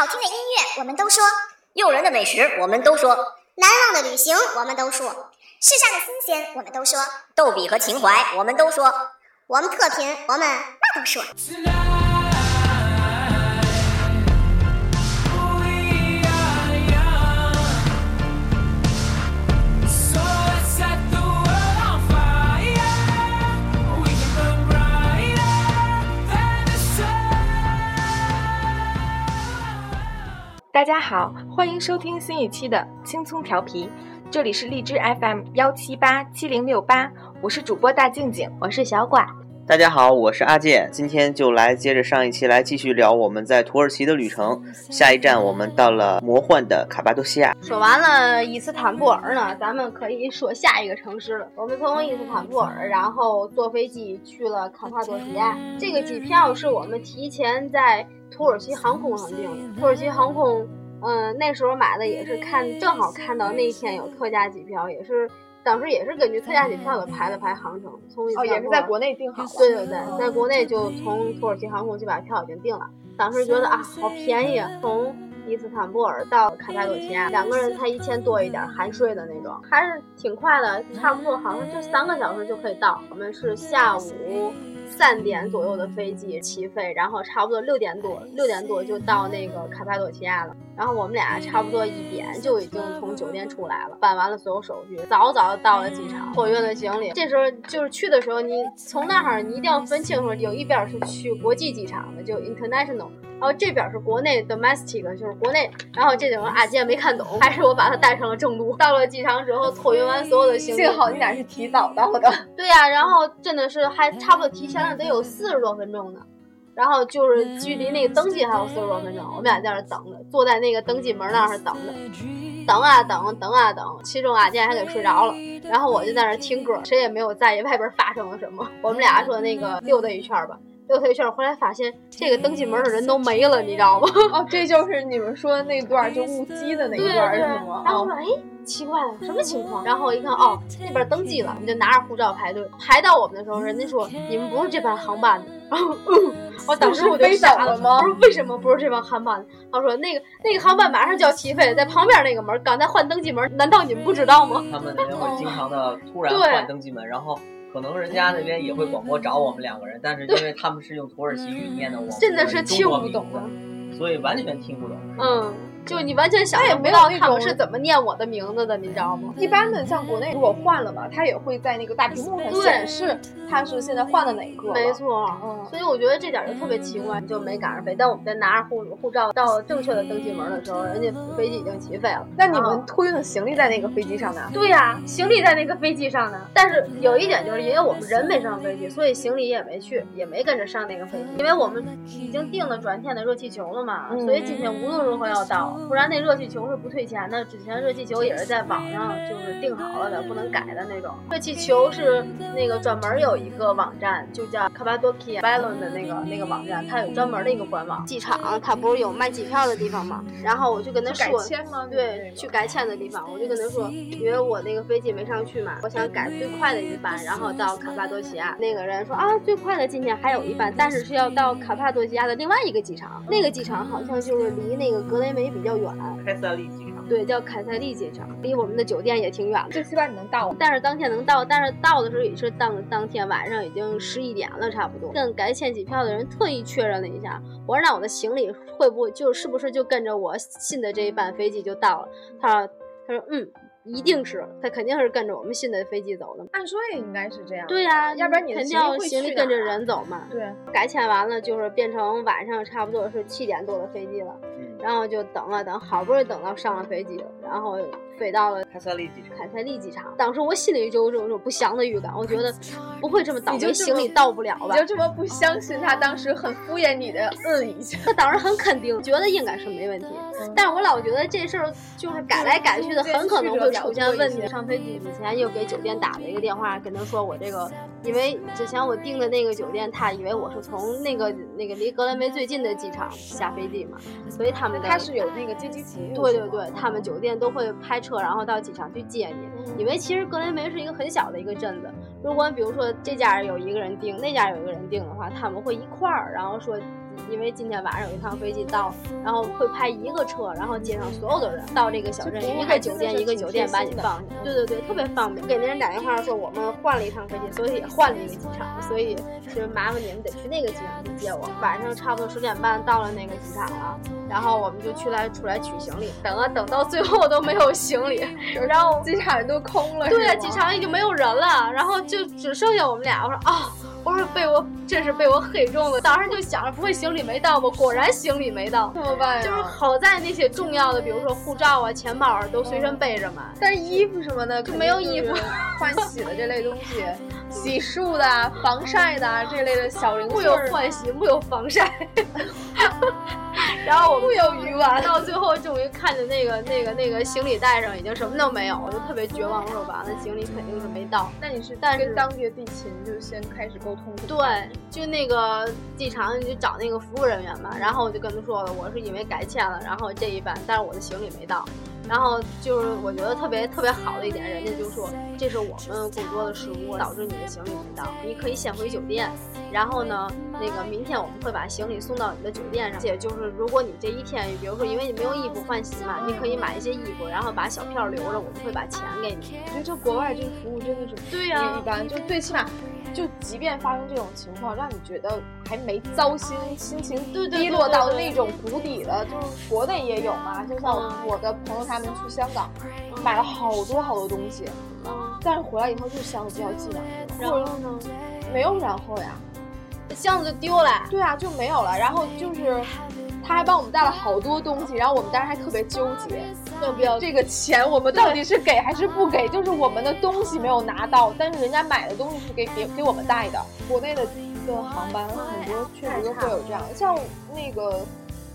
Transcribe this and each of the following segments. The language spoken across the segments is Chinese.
好听的音乐我们都说，诱人的美食我们都说，难忘的旅行我们都说，世上的新鲜我们都说，逗比和情怀我们都说，我们特贫我们那都说。大家好，欢迎收听新一期的青葱调皮，这里是荔枝 FM 幺七八七零六八，我是主播大静静，我是小管。大家好，我是阿健，今天就来接着上一期来继续聊我们在土耳其的旅程。下一站我们到了魔幻的卡巴多西亚。说完了伊斯坦布尔呢，咱们可以说下一个城市了。我们从伊斯坦布尔，然后坐飞机去了卡帕多西亚。这个机票是我们提前在。土耳其航空上订的，土耳其航空，嗯，那时候买的也是看正好看到那一天有特价机票，也是当时也是根据特价机票的排了排航程，从哦也是在国内订好的，对对对，在国内就从土耳其航空就把票已经订了，当时觉得啊好便宜啊，从伊斯坦布尔到卡帕多奇亚两个人才一千多一点含税的那种，还是挺快的，差不多好像就三个小时就可以到，我们是下午。三点左右的飞机起飞，然后差不多六点多，六点多就到那个卡帕多奇亚了。然后我们俩差不多一点就已经从酒店出来了，办完了所有手续，早早到了机场，托运了行李。这时候就是去的时候，你从那儿你一定要分清楚，有一边是去国际机场的，就 international。然后这边是国内 domestic，就是国内。然后这种阿健没看懂，还是我把他带上了正路。到了机场之后，托运完所有的行李，幸好你俩是提早到的。对呀，然后真的是还差不多提前了得有四十多分钟呢。然后就是距离那个登机还有四十多分钟，我们俩在那等着，坐在那个登机门那儿等着，等啊等，等啊等。其中阿健还给睡着了，然后我就在那听歌，谁也没有在意外边发生了什么。我们俩说那个溜达一圈吧。溜达一圈，回来发现这个登记门的人都没了，你知道吗？哦，这就是你们说的那段就误机的那一段是吗？然后说，哎，奇怪了，什么情况？然后一看，哦，那边登机了，我们就拿着护照排队。排到我们的时候，人家说你们不是这班航班的。然后，嗯，我当时我就傻了吗？我说为什么不是这班航班？他说那个那个航班马上就要起飞，在旁边那个门刚才换登机门，难道你们不知道吗？他们那边会经常的突然换登机门，然后。可能人家那边也会广播找我们两个人，但是因为他们是用土耳其语念的，我真的是听不懂的，所以完全听不懂。嗯。就你完全想象不到他们是怎么念我的名字的，你知道吗？一般的像国内如果换了嘛，他也会在那个大屏幕上显示他是现在换的哪个。没错，嗯，所以我觉得这点就特别奇怪，就没赶上飞。但我们在拿着护护照到正确的登机门的时候，人家飞机已经起飞了。那你们托运的行李在那个飞机上呢？对呀，行李在那个飞机上呢。但是有一点就是，因为我们人没上飞机，所以行李也没去，也没跟着上那个飞机。因为我们已经订了转天的热气球了嘛，所以今天无论如何要到，不然那热气。球是不退钱的，之前热气球也是在网上就是订好了的，不能改的那种。热气球是那个专门有一个网站，就叫 Cappadocia Balloon 的那个那个网站，它有专门的一个官网。机场它不是有卖机票的地方吗？然后我就跟他说，改签吗？对，去改签的地方，我就跟他说，因为我那个飞机没上去嘛，我想改最快的一班，然后到卡帕多西亚。那个人说啊，最快的今天还有一班，但是是要到卡帕多西亚的另外一个机场，那个机场好像就是离那个格雷梅比较远。凯塞利机场对，叫凯塞利机场，离我们的酒店也挺远的。最起码你能到，但是当天能到，但是到的时候也是当当天晚上已经十一点了，差不多。跟改签机票的人特意确认了一下，我说那我的行李会不会就是不是就跟着我新的这一班飞机就到了？他说他说嗯。一定是，他肯定是跟着我们新的飞机走的。按说也应该是这样。对呀，要不然你肯定要行李跟着人走嘛。对。改签完了，就是变成晚上差不多是七点多的飞机了。嗯。然后就等啊等，好不容易等到上了飞机了，然后。飞到了凯塞利机场。凯塞利机场，当时我心里就有种种不祥的预感，我觉得不会这么倒霉，行李到不了吧？你就这么不相信他当时很敷衍你的嗯一下？他当时很肯定，觉得应该是没问题。但是我老觉得这事儿就是改来改去的，很可能会出现问题。上飞机之前又给酒店打了一个电话，跟他说我这个，因为之前我订的那个酒店，他以为我是从那个那个离格莱梅最近的机场下飞机嘛，所以他们他是有那个接机服务。对对对，他们酒店都会派车。车，然后到机场去接你，因为其实格雷梅是一个很小的一个镇子。如果比如说这家有一个人订，那家有一个人订的话，他们会一块儿，然后说因为今天晚上有一趟飞机到，然后会派一个车，然后接上所有的人到这个小镇，一个酒店一个酒店把你放下。对对对，特别方便。给那人打电话说我们换了一趟飞机，所以也 换了一个机场，所以就麻烦你们得去那个机场去接我。晚上差不多十点半到了那个机场了，然后我们就去来出来取行李，等啊等到最后都没有行李，然后机场都空了。对，机场已经没有人了，然后就只剩下我们俩。我说啊。我说被我真是被我黑中了，当时就想着不会行李没到吧？果然行李没到，怎么办呀？就是好在那些重要的，比如说护照啊、钱包啊，都随身背着嘛。但是衣服什么的就没有衣服换洗的这类东西，洗漱的、防晒的这类的小零碎，木有换洗，木有防晒。然后我木有鱼丸，到最后终于看见那个那个那个行李袋上已经什么都没有，我就特别绝望。我说完了，行李肯定是没到。那你是跟当地的地勤就先开始沟通？对，就那个机场你就找那个服务人员嘛，然后我就跟他说了，我是因为改签了，然后这一班，但是我的行李没到。然后就是我觉得特别特别好的一点，人家就说这是我们工作的失误，导致你的行李没到，你可以先回酒店。然后呢，那个明天我们会把行李送到你的酒店上。且就是如果你这一天，比如说因为你没有衣服换洗嘛，你可以买一些衣服，然后把小票留着，我们会把钱给你。我觉得这国外这个服务真的是对呀，一般就最起码。就即便发生这种情况，让你觉得还没糟心，心情低落到那种谷底了，就是国内也有嘛。就像我的朋友他们去香港，买了好多好多东西，但是回来以后就箱子不要寄了。然后呢？没有然后呀，箱子就丢了。对啊，就没有了。然后就是。他还帮我们带了好多东西，然后我们当时还特别纠结，要不要这个钱，我们到底是给还是不给？就是我们的东西没有拿到，但是人家买的东西是给给给我们带的。国内的一个航班很多确实都会有这样，像那个，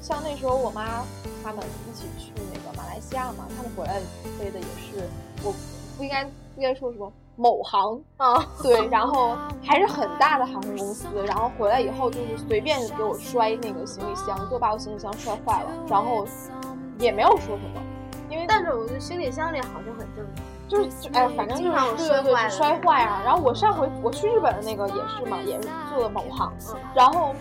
像那时候我妈他们一起去那个马来西亚嘛，他们回来飞的也是，我不应该不应该说什么。某航啊，对，然后还是很大的航空公司，然后回来以后就是随便给我摔那个行李箱，就把我行李箱摔坏了，然后也没有说什么，因为但是我觉得行李箱里好像很正常，就是哎，反正就是对对对，摔坏啊。然后我上回我去日本的那个也是嘛，也是坐的某航，然后。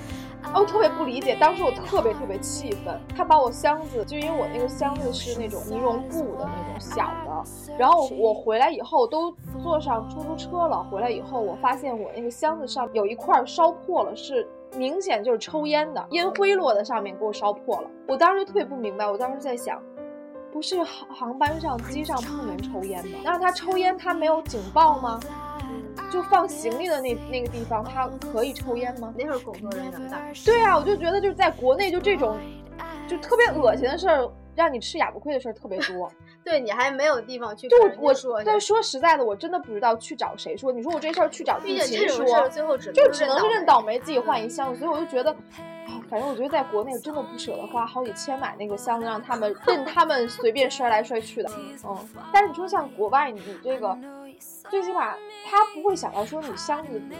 我特别不理解，当时我特别特别气愤。他把我箱子，就因为我那个箱子是那种尼龙布的那种小的，然后我回来以后都坐上出租车了。回来以后，我发现我那个箱子上有一块烧破了，是明显就是抽烟的烟灰落在上面，给我烧破了。我当时就特别不明白，我当时在想，不是航航班上机上不能抽烟吗？那他抽烟他没有警报吗？就放行李的那那个地方，他可以抽烟吗？那是工作人员的。对啊，我就觉得就是在国内就这种，就特别恶心的事儿，让你吃哑巴亏的事儿特别多。对你还没有地方去。就我说，但说实在的，我真的不知道去找谁说。你说我这事儿去找地勤说，最后只就只能是认倒霉，自己换一箱子。所以我就觉得，反正我觉得在国内真的不舍得花好几千买那个箱子，让他们任他们随便摔来摔去的。嗯，但是你说像国外，你这个。最起码他不会想到说你箱子里面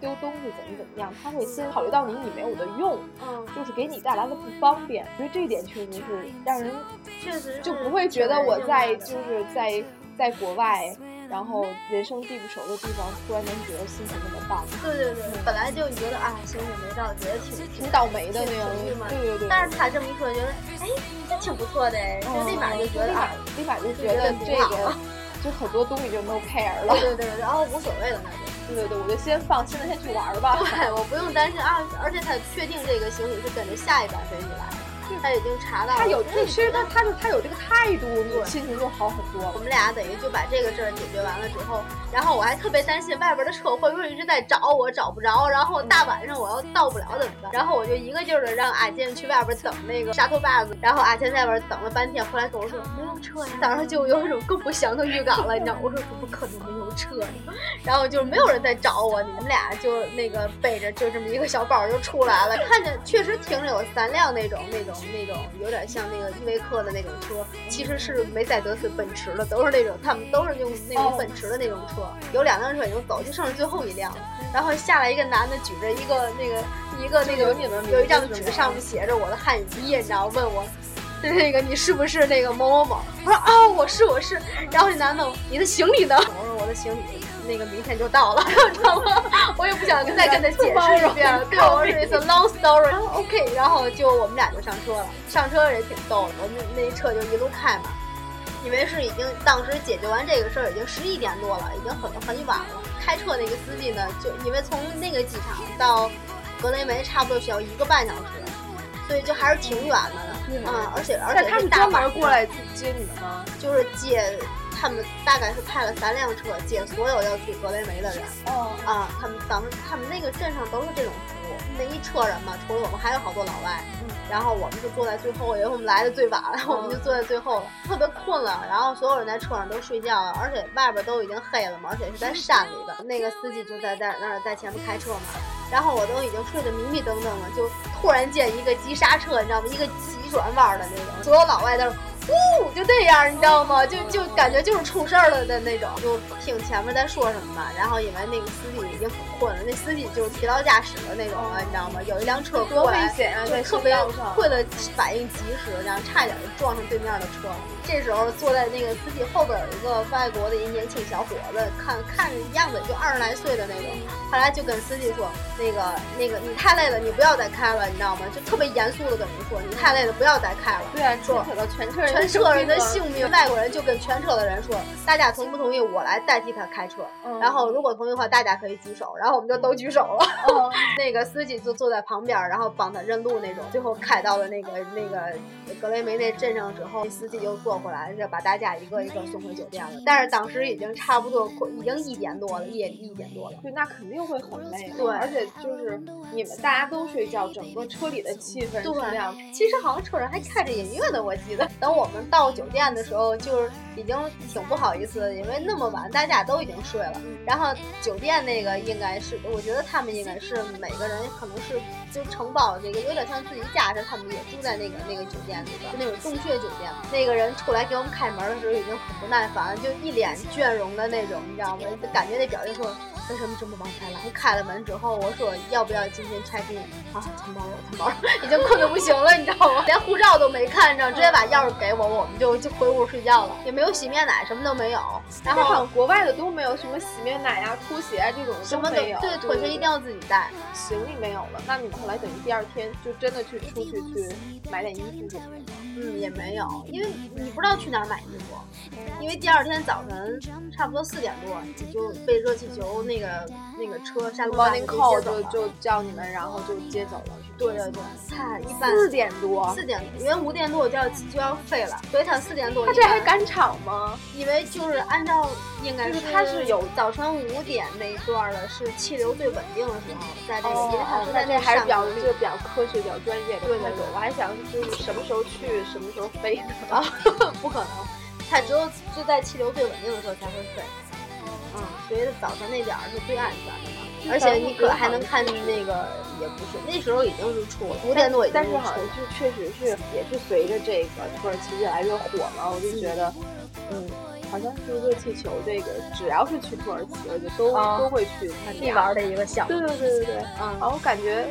丢东西怎么怎么样，他会先考虑到你你没有的用，嗯，就是给你带来的不方便。所以这一点确实是让人确实就不会觉得我在就是在在国外，然后人生地不熟的地方，突然间觉得心情那么棒。对对对，本来就觉得啊，行李没到，觉得挺挺倒霉的那样。对对对。但是他这么一说，觉得哎，这挺不错的，就立马就觉得啊，立马就觉得这个。就很多东西就 no care 了，对对对，然后无所谓了，那就，对对对，我就先放，现在先去玩吧。对，我不用担心啊，而且他确定这个行李是跟着下一班飞机来的。他已经查到，他有，其实他他就他有这个态度，你心情就好很多。我们俩等于就把这个事儿解决完了之后，然后我还特别担心外边的车会不会一直在找我，找不着，然后大晚上我要到不了怎么办？然后我就一个劲儿的让阿健去外边等那个沙头坝子，然后阿健在外边等了半天，后来跟我说没有车呀，当时就有一种更不祥的预感了，你知道？我说怎么可能没有车呢？然后就没有人在找我，你们俩就那个背着就这么一个小包就出来了，看见确实停着有三辆那种那种。那种有点像那个依维柯的那种车，其实是梅赛德斯奔驰的，都是那种他们都是用那种奔驰的那种车。有两辆车已经走，就剩下最后一辆了。然后下来一个男的，举着一个那个一个那个有一张纸，上面写着我的汉语拼音，你知道？问我那个你是不是那个某某某？我说啊，我是我是。然后那男的，你的行李呢？我说我的行李。那个明天就到了，知道吗？我也不想再跟他解释一遍了。对，我说 it's a long story。OK，然后就我们俩就上车了，上车也挺逗的，我们那车就一路开嘛。因为是已经当时解决完这个事儿，已经十一点多了，已经很很晚了。开车那个司机呢，就因为从那个机场到格雷梅差不多需要一个半小时，所以就还是挺远的。嗯，而且而且他是专门过来接你们吗？就是接他们，大概是派了三辆车接所有要去格雷梅的人。哦啊，他们当时他们那个镇上都是这种服务，那一车人嘛，除了我们还有好多老外。然后我们就坐在最后，因为我们来的最晚，然后我们就坐在最后了，特别困了。然后所有人在车上都睡觉了，而且外边都已经黑了嘛，而且是在山里的。那个司机就在在那儿在前面开车嘛，然后我都已经睡得迷迷瞪瞪了，就突然间一个急刹车，你知道吗？一个急转弯的那种，所有老外在。呜，就这样，你知道吗？就就感觉就是出事儿了的那种。就听前面在说什么吧，然后因为那个司机已经很困了，那司机就是疲劳驾驶的那种了，你知道吗？有一辆车过来，就特别困的反应及时，然后差点就撞上对面的车。这时候坐在那个司机后边有一个外国的一年轻小伙子，看看着样子就二十来岁的那种。后来就跟司机说：“那个那个，你太累了，你不要再开了，你知道吗？”就特别严肃的跟你说：“你太累了，不要再开了。”对啊，说扯到全车人。全车人的性命，外国人就跟全车的人说：“大家同不同意我来代替他开车？”然后如果同意的话，大家可以举手。然后我们就都举手了。那个司机就坐在旁边，然后帮他认路那种。最后开到了那个那个格雷梅那镇上之后，司机又坐回来，就把大家一个一个送回酒店了。但是当时已经差不多已经一点多了，夜里一点多了。对，那肯定会很累。对，而且就是你们大家都睡觉，整个车里的气氛是这样。其实好像车上还开着音乐呢，我记得。等我们到酒店的时候，就是已经挺不好意思的，因为那么晚大家都已经睡了。然后酒店那个应该是，我觉得他们应该是每个人可能是就承包这个，有点像自己家似的，他们也住在那个那个酒店里边，就那种洞穴酒店。那个人出来给我们开门的时候已经很不耐烦，就一脸倦容的那种，你知道吗？就感觉那表情说。为什么这么晚才来？开了门之后，我说要不要今天 check in？啊，钱包了，承包了，已经困得不行了，你知道吗？连护照都没看，着，直接把钥匙给我，我们就就回屋睡觉了，也没有洗面奶，什么都没有。然后好像国外的都没有什么洗面奶呀、拖鞋啊这种什么没有。对，拖鞋一定要自己带。行李没有了，那你们后来等于第二天就真的去出去去买点衣服什么的吗？嗯，也没有，因为你不知道去哪儿买衣服。因为第二天早晨差不多四点多，你就被热气球那个那个车下路巴宁扣就就叫你们，然后就接走了。对对对，他一般四点多，四点，因为五点多就要就要飞了，所以他四点多。他这还赶场吗？因为就是按照应该是他是有早晨五点那一段的是气流最稳定的时候，在这个，因为他是在这还是比较就比较科学、比较专业的。对对对，我还想就是什么时候去，什么时候飞呢？啊，不可能。他只有就在气流最稳定的时候才会飞，嗯，所以早晨那点儿是最安全的嘛。而且你可还能看那个，也不是那时候已经是出了五点多已经但是好像就确实是也是随着这个土耳其越来越火嘛，我就觉得，嗯，好像是热气球这个，只要是去土耳其，我就都都会去看必玩的一个项目。对对对对对，嗯，然后感觉。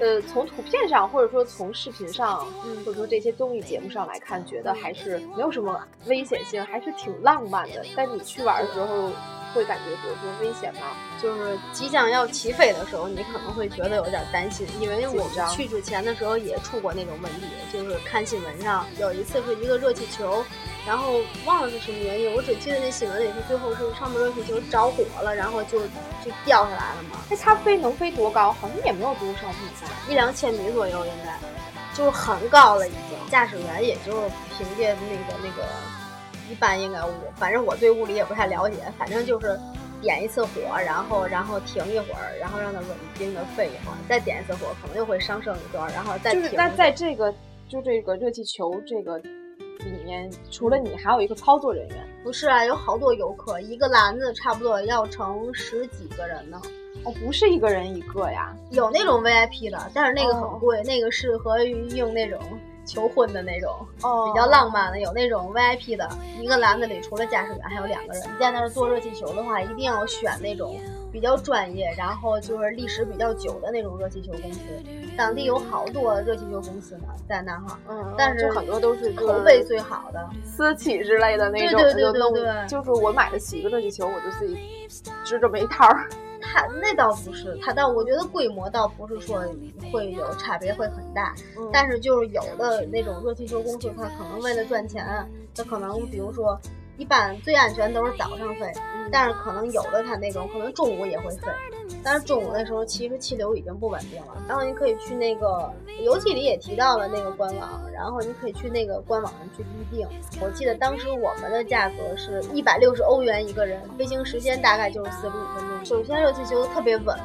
呃，从图片上，或者说从视频上，嗯。或者说这些综艺节目上来看，觉得还是没有什么危险性，还是挺浪漫的。但你去玩的时候，会感觉比如说危险吗？就是即将要起飞的时候，你可能会觉得有点担心，因为我们去之前的时候也出过那种问题，就是看新闻上有一次是一个热气球。然后忘了是什么原因，我只记得那新闻里是最后是上面热气球着火了，然后就就掉下来了嘛。那，它飞能飞多高？好像也没有多少米吧，一两千米左右应该，就是很高了已经。驾驶员也就凭借那个那个，一般应该我反正我对物理也不太了解，反正就是点一次火，然后然后停一会儿，然后让它稳定的沸一会儿，再点一次火，可能又会上升一段，然后再就是那在这个就这个热气球这个。里面除了你，还有一个操作人员。不是啊，有好多游客，一个篮子差不多要盛十几个人呢。哦，不是一个人一个呀，有那种 VIP 的，但是那个很贵，那个适合于用那种求婚的那种，哦，比较浪漫的。有那种 VIP 的，一个篮子里除了驾驶员还有两个人。你在那儿坐热气球的话，一定要选那种比较专业，然后就是历史比较久的那种热气球公司。当地有好多热气球公司呢，在那哈，嗯，但是很多都是口碑最好的私企之类的那种，对对对对对，就是我买得起一个热气球，我就自己织这么一套儿。它那倒不是，它倒我觉得规模倒不是说会有差别会很大，但是就是有的那种热气球公司，它可能为了赚钱，它可能比如说。一般最安全都是早上飞，但是可能有的它那种可能中午也会飞，但是中午的时候其实气流已经不稳定了。然后你可以去那个游戏里也提到了那个官网，然后你可以去那个官网上去预定。我记得当时我们的价格是一百六十欧元一个人，飞行时间大概就是四十五分钟。首先热气球特别稳，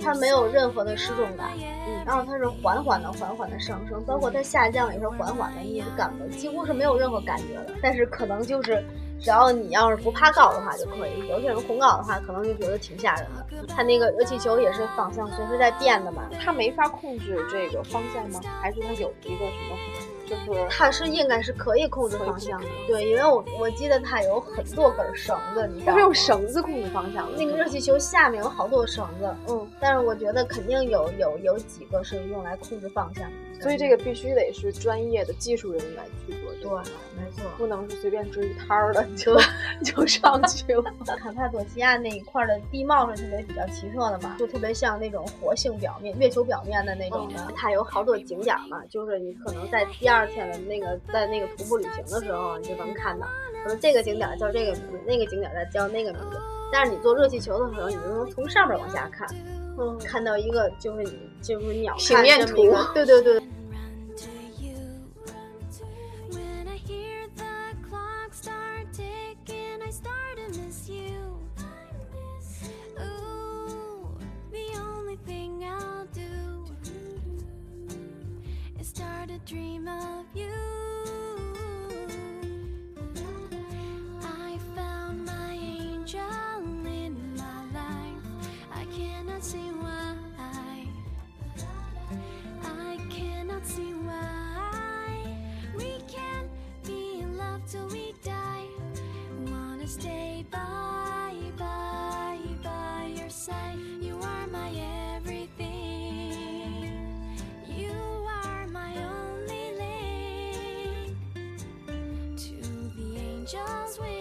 它没有任何的失重感，然后它是缓缓的缓缓的上升，包括它下降也是缓缓的，你是感觉几乎是没有任何感觉的。但是可能就是。只要你要是不怕高的话就可以，有些人恐高的话可能就觉得挺吓人的。它那个热气球也是方向随时在变的嘛，它没法控制这个方向吗？还是它有一个什么？就是它是应该是可以控制方向的，对，因为我我记得它有很多根绳子，你知道吗？它是用绳子控制方向的。那个热气球下面有好多绳子，嗯，但是我觉得肯定有有有几个是用来控制方向的，所以这个必须得是专业的技术人员去做。对，没错，不能是随便支一摊儿的就 就上去了。卡帕多西亚那一块的地貌是特别比较奇特的嘛，就特别像那种活性表面、月球表面的那种的。它有好多景点嘛，就是你可能在第二。天的那个在那个徒步旅行的时候，你就能看到，可能这个景点叫这个名字，那个景点再叫那个名字。但是你坐热气球的时候，你就能从上面往下看，嗯，看到一个就是就是鸟平面图，对对对。dream of you.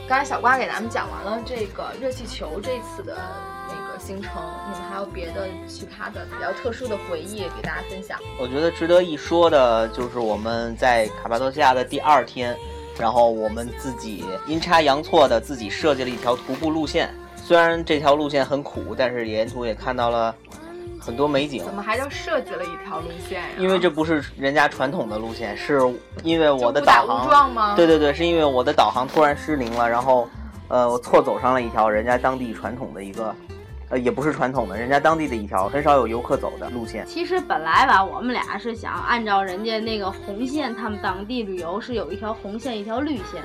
刚才小瓜给咱们讲完了这个热气球这次的那个行程，你们还有别的其他的比较特殊的回忆给大家分享？我觉得值得一说的就是我们在卡帕多西亚的第二天，然后我们自己阴差阳错的自己设计了一条徒步路线，虽然这条路线很苦，但是沿途也看到了。很多美景，怎么还叫设计了一条路线呀？因为这不是人家传统的路线，是因为我的导航。误撞吗？对对对，是因为我的导航突然失灵了，然后，呃，我错走上了一条人家当地传统的一个，呃，也不是传统的，人家当地的一条很少有游客走的路线。其实本来吧，我们俩是想按照人家那个红线，他们当地旅游是有一条红线，一条绿线。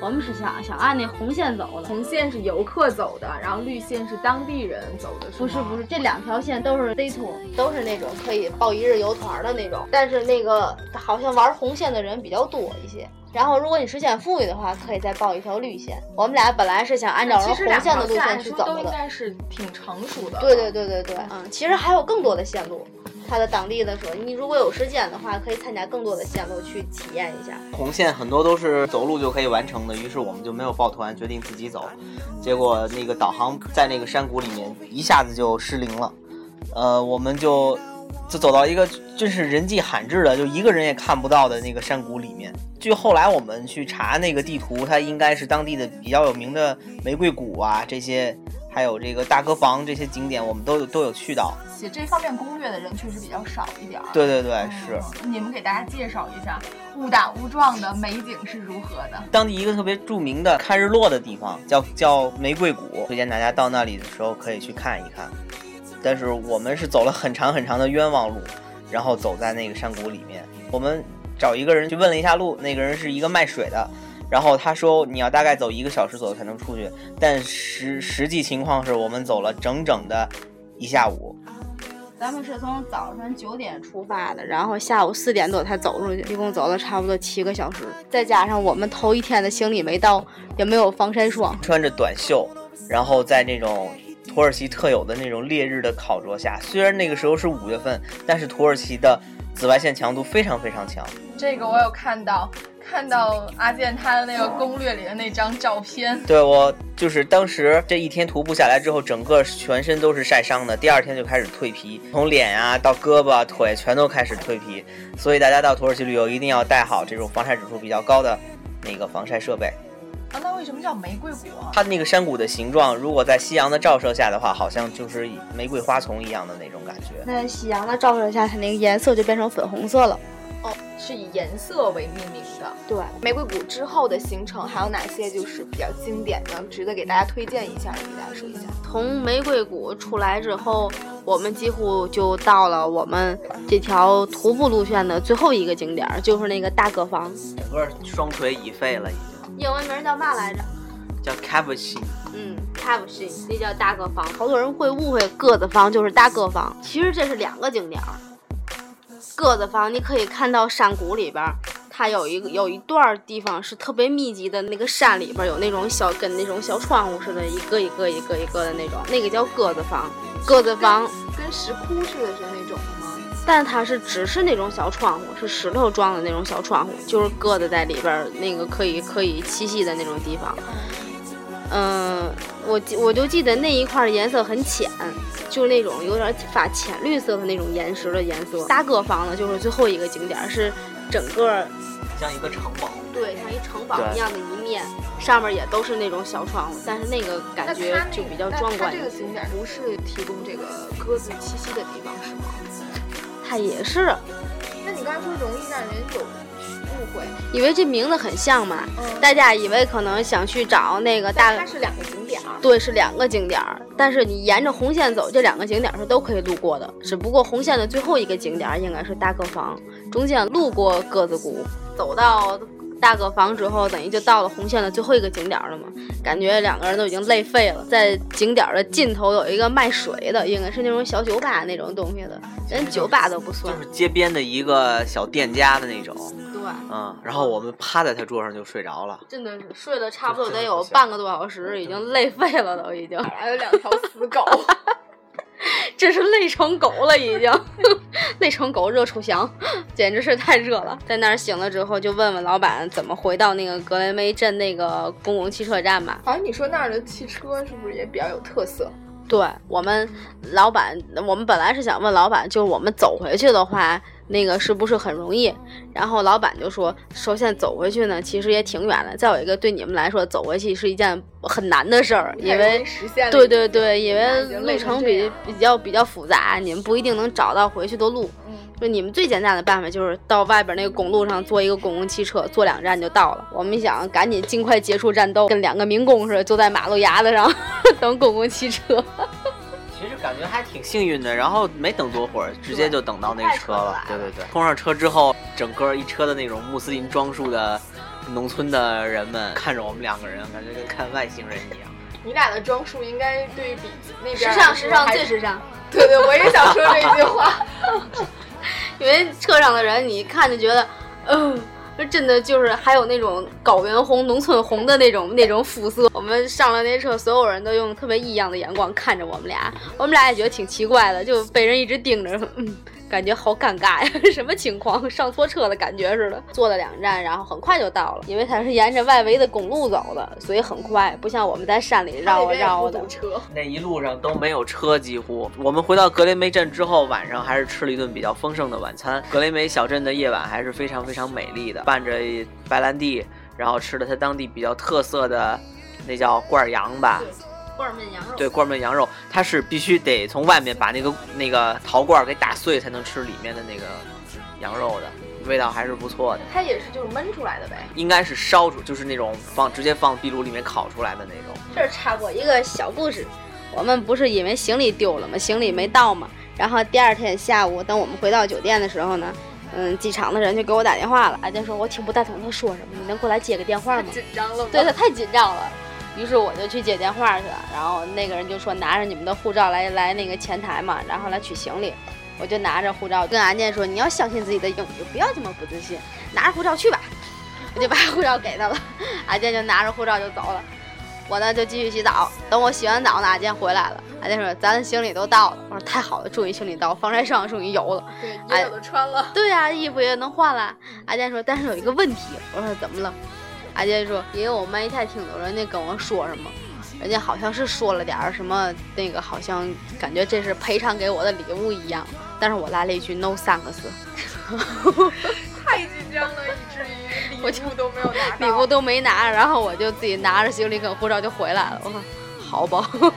我们是想想按那红线走的，红线是游客走的，然后绿线是当地人走的。不是不是，这两条线都是 day tour，都是那种可以报一日游团的那种。但是那个好像玩红线的人比较多一些。然后如果你时间富裕的话，可以再报一条绿线。我们俩本来是想按照红线的路线去走的。都应该是挺成熟的。对对对对对，嗯，其实还有更多的线路。他的当地的时候，你如果有时间的话，可以参加更多的线路去体验一下。红线很多都是走路就可以完成的，于是我们就没有抱团，决定自己走。结果那个导航在那个山谷里面一下子就失灵了，呃，我们就就走到一个真是人迹罕至的，就一个人也看不到的那个山谷里面。据后来我们去查那个地图，它应该是当地的比较有名的玫瑰谷啊这些。还有这个大歌房这些景点，我们都有都有去到。写这方面攻略的人确实比较少一点儿。对对对，是。你们给大家介绍一下误打误撞的美景是如何的？当地一个特别著名的看日落的地方，叫叫玫瑰谷，推荐大家到那里的时候可以去看一看。但是我们是走了很长很长的冤枉路，然后走在那个山谷里面。我们找一个人去问了一下路，那个人是一个卖水的。然后他说你要大概走一个小时左右才能出去，但实实际情况是我们走了整整的一下午。咱们是从早上九点出发的，然后下午四点多才走出去，一共走了差不多七个小时。再加上我们头一天的行李没到，也没有防晒霜，穿着短袖，然后在那种土耳其特有的那种烈日的烤灼下，虽然那个时候是五月份，但是土耳其的紫外线强度非常非常强。这个我有看到，看到阿健他的那个攻略里的那张照片。对我就是当时这一天徒步下来之后，整个全身都是晒伤的，第二天就开始蜕皮，从脸啊到胳膊腿全都开始蜕皮。所以大家到土耳其旅游一定要带好这种防晒指数比较高的那个防晒设备。啊，那为什么叫玫瑰谷？它那个山谷的形状，如果在夕阳的照射下的话，好像就是玫瑰花丛一样的那种感觉。在夕阳的照射下，它那个颜色就变成粉红色了。哦，是以颜色为命名的。对，玫瑰谷之后的行程还有哪些就是比较经典的，值得给大家推荐一下？给大家说一下。从玫瑰谷出来之后，我们几乎就到了我们这条徒步路线的最后一个景点，就是那个大个房。整个双腿已废了，已经。英文名叫嘛来着？叫 c a v a s h i 嗯 c a v a s h i 那叫大个房。好多人会误会鸽子房就是大个房，其实这是两个景点。鸽子房你可以看到山谷里边，它有一个有一段地方是特别密集的，那个山里边有那种小跟那种小窗户似的，一个一个一个一个的那种，那个叫鸽子房。鸽子房跟石窟似的是那种吗？但它是只是那种小窗户，是石头装的那种小窗户，就是鸽子在里边那个可以可以栖息的那种地方。嗯，我记我就记得那一块颜色很浅，就是那种有点发浅绿色的那种岩石的颜色。大鸽房呢，就是最后一个景点，是整个像一个城堡，对，像一城堡一样的一面，上面也都是那种小窗户，但是那个感觉就比较壮观。这个景点不是提供这个鸽子栖息的地方是吗？它也是。那你刚才说容易让人有误会，以为这名字很像嘛？大家以为可能想去找那个大，它是两个景点。对，是两个景点，但是你沿着红线走，这两个景点是都可以路过的。只不过红线的最后一个景点应该是大个房，中间路过鸽子谷，走到。大个房之后，等于就到了红线的最后一个景点了嘛？感觉两个人都已经累废了。在景点的尽头有一个卖水的，应该是那种小酒吧那种东西的，连酒吧都不算，就是街边的一个小店家的那种。对，嗯，然后我们趴在他桌上就睡着了，真的是睡了差不多得有半个多小时，已经累废了，都已经。还有两条死狗。真是累成狗了，已经 累成狗，热出翔，简直是太热了。在那儿醒了之后，就问问老板怎么回到那个格雷梅镇那个公共汽车站吧。好像你说那儿的汽车是不是也比较有特色？对我们老板，我们本来是想问老板，就是我们走回去的话。那个是不是很容易？然后老板就说，首先走回去呢，其实也挺远的。再有一个，对你们来说，走回去是一件很难的事儿，因为对对对，因为路程比比较比较复杂，你们不一定能找到回去的路。就你们最简单的办法就是到外边那个公路上坐一个公共汽车，坐两站就到了。我们想赶紧尽快结束战斗，跟两个民工似的，坐在马路牙子上等公共汽车。其实感觉还挺幸运的，然后没等多会儿，直接就等到那个车了。对对对，冲上车之后，整个一车的那种穆斯林装束的农村的人们看着我们两个人，感觉跟看外星人一样。你俩的装束应该对比那边时尚，时尚最时尚。对对，我也想说这句话，因为车上的人你一看就觉得，嗯。真的就是还有那种高原红、农村红的那种那种肤色。我们上了那车，所有人都用特别异样的眼光看着我们俩，我们俩也觉得挺奇怪的，就被人一直盯着。嗯。感觉好尴尬呀，什么情况？上错车的感觉似的。坐了两站，然后很快就到了，因为它是沿着外围的公路走的，所以很快，不像我们在山里绕啊绕的。那一路上都没有车，几乎。我们回到格雷梅镇之后，晚上还是吃了一顿比较丰盛的晚餐。格雷梅小镇的夜晚还是非常非常美丽的，伴着白兰地，然后吃了它当地比较特色的，那叫罐羊吧。罐焖羊肉，对，罐焖羊肉，它是必须得从外面把那个那个陶罐给打碎，才能吃里面的那个羊肉的，味道还是不错的。它也是就是焖出来的呗？应该是烧出，就是那种放直接放壁炉里面烤出来的那种。这儿插播一个小故事，我们不是因为行李丢了吗？行李没到嘛，然后第二天下午等我们回到酒店的时候呢，嗯，机场的人就给我打电话了，阿健说我听不太懂他说什么，你能过来接个电话吗？紧张了，对他太紧张了。于是我就去接电话去了，然后那个人就说拿着你们的护照来来那个前台嘛，然后来取行李。我就拿着护照跟阿健说：“你要相信自己的英语，不要这么不自信，拿着护照去吧。”我就把护照给他了，阿健就拿着护照就走了。我呢就继续洗澡。等我洗完澡呢，阿健回来了。阿健说：“咱的行李都到了。”我说：“太好了，终于行李到，防晒霜终于有了。”对，也有的穿了。对呀、衣服也能换了。阿健说：“但是有一个问题。”我说：“怎么了？”阿健说：“因为我没太听懂人家跟我说什么，人家好像是说了点儿什么，那个好像感觉这是赔偿给我的礼物一样。但是我来了一句 ‘no thanks’。”太紧张了，以至于礼物都没有拿。礼物都没拿，然后我就自己拿着行李跟护照就回来了。我说好吧，不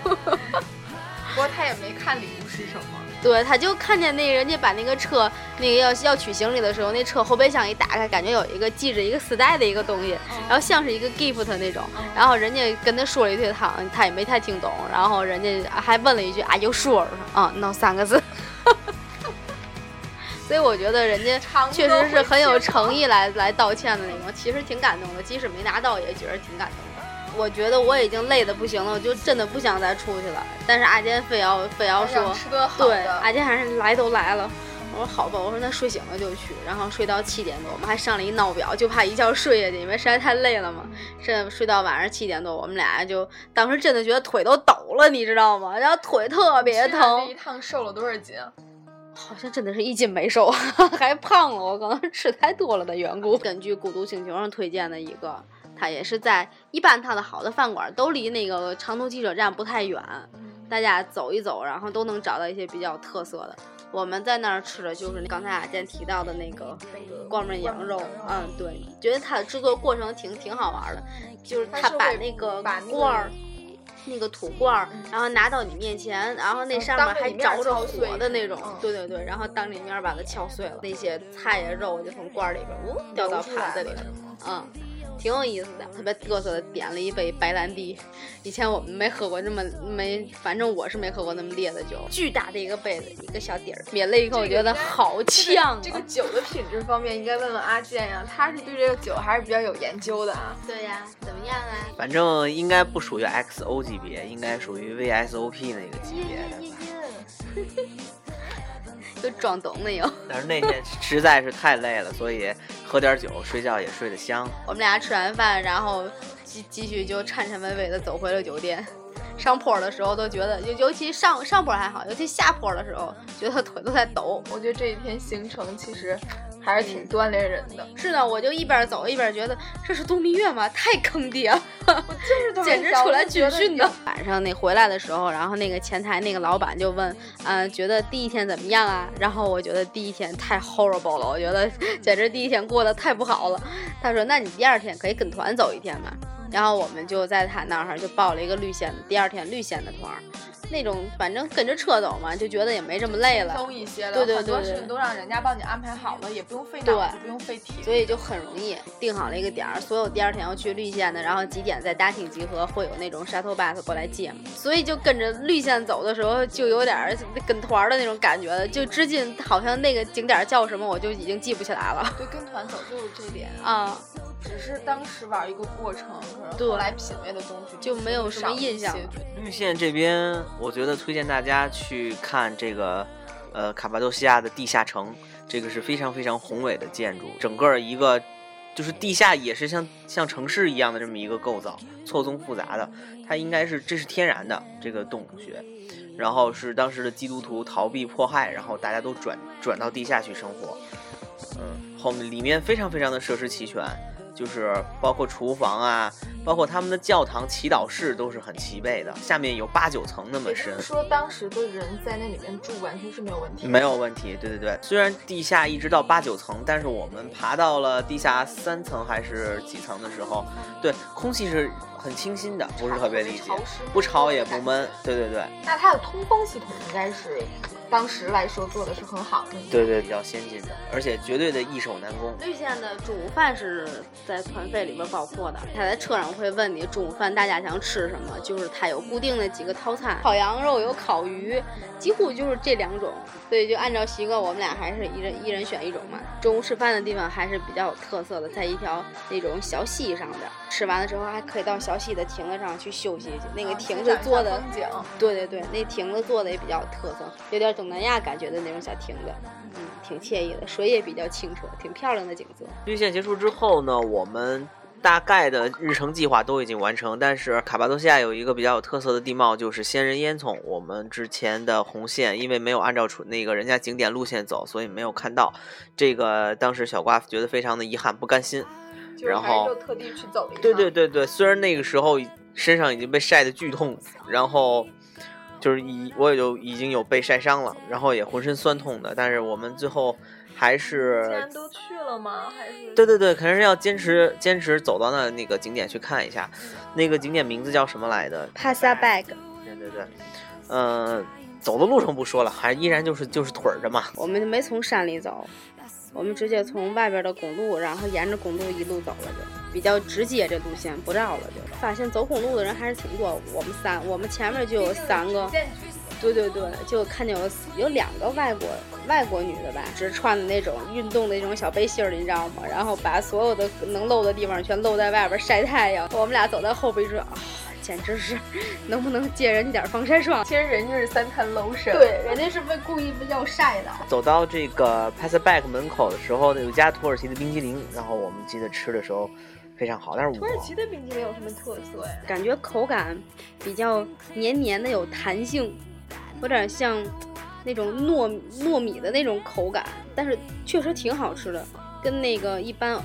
过他也没看礼物是什么。对，他就看见那人家把那个车那个要要取行李的时候，那车后备箱一打开，感觉有一个系着一个丝带的一个东西，然后像是一个 gift 那种。然后人家跟他说了一句，他他也没太听懂，然后人家还问了一句啊有数？我说啊 no 三个字。所以我觉得人家确实是很有诚意来来道歉的那种，其实挺感动的，即使没拿到也觉得挺感动的。我觉得我已经累得不行了，我就真的不想再出去了。但是阿坚非要非要说，对，的。阿坚还是来都来了。我说好吧，我说那睡醒了就去，然后睡到七点多，我们还上了一闹表，就怕一觉睡下去，因为实在太累了嘛。这睡到晚上七点多，我们俩就当时真的觉得腿都抖了，你知道吗？然后腿特别这疼一，趟瘦了多少斤啊？好像真的是一斤没瘦，还胖了。我可能吃太多了的缘故。根据孤独星球上推荐的一个，它也是在一般它的好的饭馆都离那个长途汽车站不太远，大家走一走，然后都能找到一些比较特色的。我们在那儿吃的就是刚才阿健提到的那个光焖羊肉，嗯，对，觉得它的制作过程挺挺好玩的，就是他把那个把罐儿。那个土罐儿，然后拿到你面前，然后那嗯上面还着着火的那种嗯，对对对，然后当着你面把它敲碎了，那些菜呀肉就从罐儿里边呜掉到盘子里了，嗯，挺有意思的，特别嘚瑟的点了一杯白兰地，以前我们没喝过这么没，反正我是没喝过那么烈的酒，巨大的一个杯子，一个小底儿，抿了一口，我觉得好呛啊，这个酒的品质方面，应该问问阿健呀，他是对这个酒还是比较有研究的啊。对呀，怎么样啊？反正应该不属于 XO 级别，应该属于 VSOP 那个级别的吧。又装懂了又。但是那天实在是太累了，所以喝点酒，睡觉也睡得香。我们俩吃完饭，然后继继续就颤颤巍巍的走回了酒店。上坡的时候都觉得，尤尤其上上坡还好，尤其下坡的时候，觉得腿都在抖。我觉得这一天行程其实还是挺锻炼人的。是的，我就一边走一边觉得这是度蜜月吗？太坑爹了，我就是简直出来军训的。晚上那回来的时候，然后那个前台那个老板就问，嗯、觉得第一天怎么样啊？然后我觉得第一天太 horrible 了，我觉得 简直第一天过得太不好了。他说，那你第二天可以跟团走一天嘛？然后我们就在他那儿就报了一个绿线的，第二天绿线的团儿，那种反正跟着车走嘛，就觉得也没这么累了。松一些了，对对很多对对事情都让人家帮你安排好了，也不用费脑不用费体力。所以就很容易定好了一个点儿，所有第二天要去绿线的，然后几点在大厅集合，会有那种 shuttle bus 过来接嘛。所以就跟着绿线走的时候，就有点儿跟团儿的那种感觉了。就至今好像那个景点儿叫什么，我就已经记不起来了对，跟团走就是这点，啊。只是当时玩一个过程，可能对后来品味的东西就没有什么印象绿线这边，我觉得推荐大家去看这个，呃，卡帕多西亚的地下城，这个是非常非常宏伟的建筑，整个一个就是地下也是像像城市一样的这么一个构造，错综复杂的，它应该是这是天然的这个洞穴，然后是当时的基督徒逃避迫害，然后大家都转转到地下去生活，嗯，后面里面非常非常的设施齐全。就是包括厨房啊，包括他们的教堂、祈祷室都是很齐备的，下面有八九层那么深说，当时的人在那里面住完全是没有问题。没有问题。对对对，虽然地下一直到八九层，但是我们爬到了地下三层还是几层的时候，对，空气是很清新的，不是特别理解不潮也不闷。对对对，那它的通风系统应该是当时来说做的是很好的。对对，比较先进的，而且绝对的易守难攻。绿线的中午饭是在团费里边包括的，他在车上会问你中午饭大家想吃什么，就是他有固定的几个套餐，烤羊肉有烤鱼，几乎就是这两种，所以就按照习惯，我们俩还是一人一人选一种嘛。中午吃饭的地方还是比较有特色的，在一条那种小溪上边，吃完了之后还可以到小溪的亭子上去休息去，那个啊亭子做的景对对对，那亭子做的也比较有特色，有点东南亚感觉的那种小亭子，嗯，挺惬意的，水也比较清澈，挺漂亮的景色。绿线结束之后呢，我们大概的日程计划都已经完成，但是卡帕多西亚有一个比较有特色的地貌，就是仙人烟囱。我们之前的红线因为没有按照出那个人家景点路线走，所以没有看到。这个当时小瓜觉得非常的遗憾，不甘心。然后就特地去走了一对对对对，虽然那个时候身上已经被晒得剧痛，然后就是已我也就已经有被晒伤了，然后也浑身酸痛的，但是我们最后。还是，既然都去了吗？还是对对对，肯定是要坚持坚持走到那那个景点去看一下。那个景点名字叫什么来的？Pasa Bag。对对对，嗯，走的路程不说了，还依然就是就是腿着嘛。我们没从山里走，我们直接从外边的公路，然后沿着公路一路走了，就比较直接这路线不绕了。就发现走公路的人还是挺多。我们三，我们前面就有三个。对对对，就看见有有两个外国外国女的吧，只穿的那种运动的那种小背心儿，你知道吗？然后把所有的能露的地方全露在外边晒太阳。我们俩走在后边说啊，简直是，能不能借人家点防晒霜？其实人家是三滩 lotion，对，人家是为故意要晒的。走到这个 Pass Back 门口的时候，有家土耳其的冰激凌，然后我们记得吃的时候非常好。但是土耳其的冰激凌有什么特色呀？感觉口感比较黏黏的，有弹性。有点像那种糯糯米的那种口感，但是确实挺好吃的，跟那个一般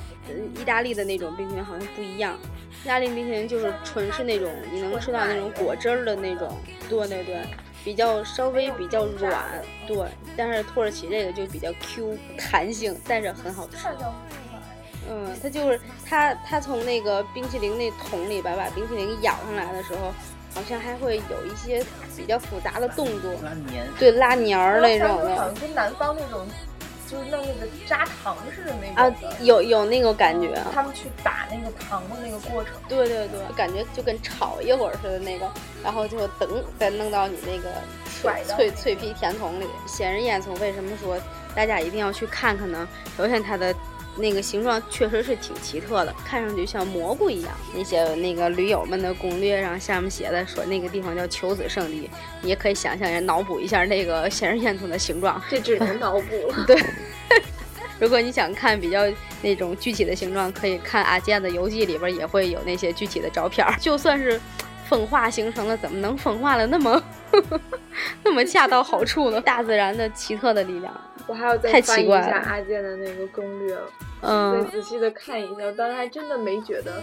意大利的那种冰淇淋好像不一样。意大利冰淇淋就是纯是那种你能吃到那种果汁儿的那种，对对对，比较稍微比较软，对。但是土耳其这个就比较 Q 弹性，但是很好吃。嗯，他就是他他从那个冰淇淋那桶里边把冰淇淋舀上来的时候。好像还会有一些比较复杂的动作，拉黏，对拉黏儿那种的，好像跟南方那种，就是弄那个扎糖似的那种啊，有有那个感觉。他们去打那个糖的那个过程，对对对，感觉就跟炒一会儿似的那个，然后就等再弄到你那个脆脆脆皮甜筒里。仙人烟囱为什么说大家一定要去看看呢？首先它的。那个形状确实是挺奇特的，看上去像蘑菇一样。那些那个驴友们的攻略上下面写的说那个地方叫求子圣地，你也可以想象一下，脑补一下那个仙人烟囱的形状。这只能脑补了。对，如果你想看比较那种具体的形状，可以看阿健的游记里边也会有那些具体的照片。就算是风化形成了，怎么能风化的那么那么恰到好处呢？大自然的奇特的力量。我还要再翻一下阿健的那个攻略，嗯，再仔细的看一下。我当时还真的没觉得，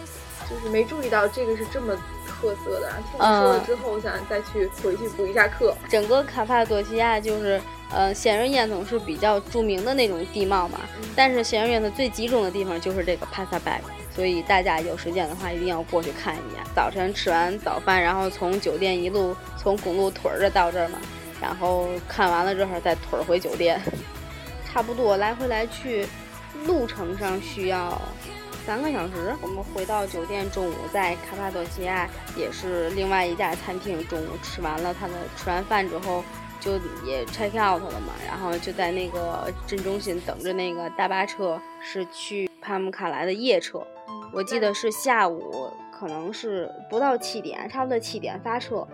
就是没注意到这个是这么特色的。听你说了之后，我想再去回去补一下课。整个卡帕多西亚就是，呃，仙人烟囱是比较著名的那种地貌嘛。但是仙人烟囱最集中的地方就是这个帕萨拜，所以大家有时间的话一定要过去看一眼。早晨吃完早饭，然后从酒店一路从公路腿着到这儿嘛，然后看完了之后再腿回酒店。差不多来回来去，路程上需要三个小时。我们回到酒店，中午在卡帕多奇亚也是另外一家餐厅，中午吃完了他的吃完饭之后就也 check out 了嘛，然后就在那个镇中心等着那个大巴车，是去帕姆卡莱的夜车。我记得是下午，可能是不到七点，差不多七点发车，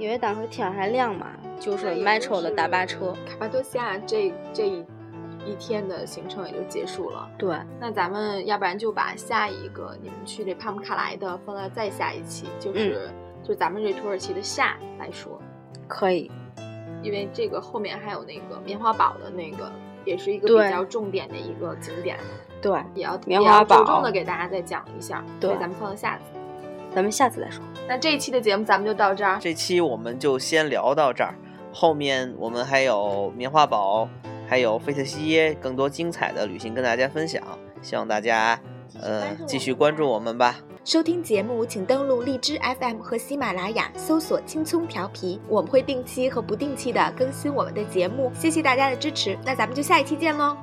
因为当时天还亮嘛。就是 metro 的大巴车，卡帕多西亚这这一一天的行程也就结束了。对，那咱们要不然就把下一个你们去这帕姆卡莱的放到再下一期，就是就咱们这土耳其的夏来说，可以，因为这个后面还有那个棉花堡的那个，也是一个比较重点的一个景点。对，也要棉花堡着重的给大家再讲一下。对，咱们放到下次，咱们下次再说。那这一期的节目咱们就到这儿，这期我们就先聊到这儿。后面我们还有棉花堡，还有费特西耶，更多精彩的旅行跟大家分享，希望大家呃继续关注我们吧。收听节目，请登录荔枝 FM 和喜马拉雅，搜索“青葱调皮”，我们会定期和不定期的更新我们的节目。谢谢大家的支持，那咱们就下一期见喽。